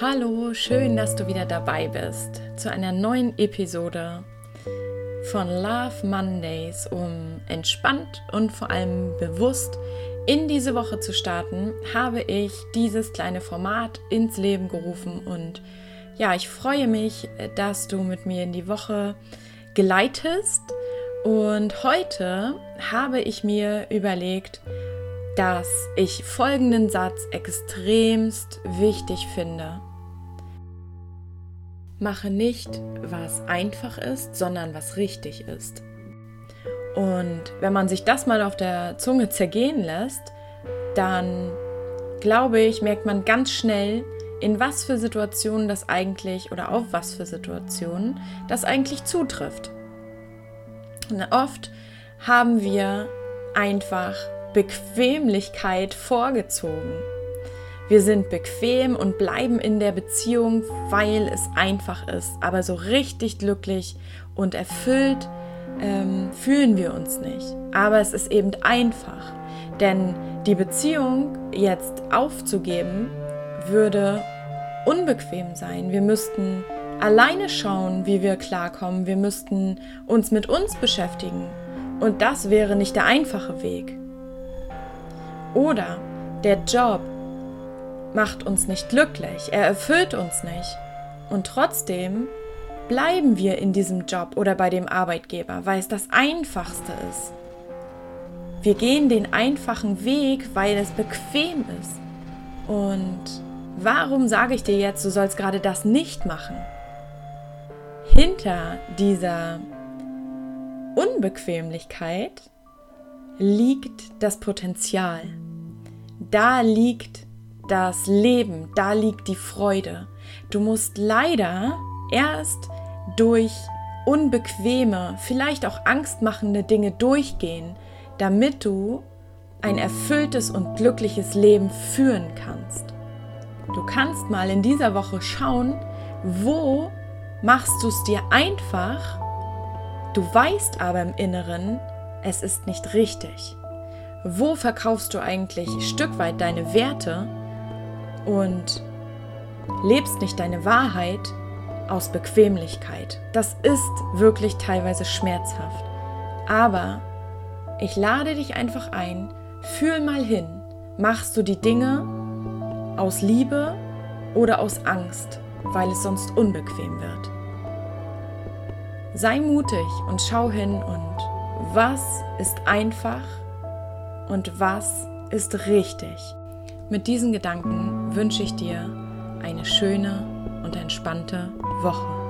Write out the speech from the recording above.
Hallo, schön, dass du wieder dabei bist zu einer neuen Episode von Love Mondays, um entspannt und vor allem bewusst in diese Woche zu starten, habe ich dieses kleine Format ins Leben gerufen und ja, ich freue mich, dass du mit mir in die Woche geleitest und heute habe ich mir überlegt, dass ich folgenden Satz extremst wichtig finde. Mache nicht, was einfach ist, sondern was richtig ist. Und wenn man sich das mal auf der Zunge zergehen lässt, dann glaube ich, merkt man ganz schnell, in was für Situationen das eigentlich oder auf was für Situationen das eigentlich zutrifft. Und oft haben wir einfach Bequemlichkeit vorgezogen. Wir sind bequem und bleiben in der Beziehung, weil es einfach ist. Aber so richtig glücklich und erfüllt ähm, fühlen wir uns nicht. Aber es ist eben einfach. Denn die Beziehung jetzt aufzugeben, würde unbequem sein. Wir müssten alleine schauen, wie wir klarkommen. Wir müssten uns mit uns beschäftigen. Und das wäre nicht der einfache Weg. Oder der Job macht uns nicht glücklich, er erfüllt uns nicht. Und trotzdem bleiben wir in diesem Job oder bei dem Arbeitgeber, weil es das Einfachste ist. Wir gehen den einfachen Weg, weil es bequem ist. Und warum sage ich dir jetzt, du sollst gerade das nicht machen? Hinter dieser Unbequemlichkeit liegt das Potenzial. Da liegt das Leben, da liegt die Freude. Du musst leider erst durch unbequeme, vielleicht auch angstmachende Dinge durchgehen, damit du ein erfülltes und glückliches Leben führen kannst. Du kannst mal in dieser Woche schauen, wo machst du es dir einfach, du weißt aber im Inneren, es ist nicht richtig. Wo verkaufst du eigentlich ein Stück weit deine Werte und lebst nicht deine Wahrheit aus Bequemlichkeit. Das ist wirklich teilweise schmerzhaft. Aber ich lade dich einfach ein, fühl mal hin. Machst du die Dinge aus Liebe oder aus Angst, weil es sonst unbequem wird? Sei mutig und schau hin und was ist einfach und was ist richtig. Mit diesen Gedanken wünsche ich dir eine schöne und entspannte Woche.